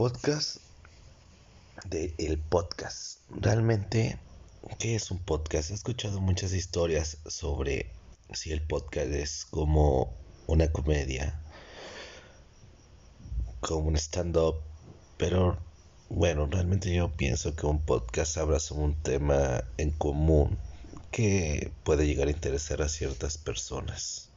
podcast de el podcast. Realmente, ¿qué es un podcast? He escuchado muchas historias sobre si el podcast es como una comedia, como un stand-up, pero bueno, realmente yo pienso que un podcast habla sobre un tema en común que puede llegar a interesar a ciertas personas.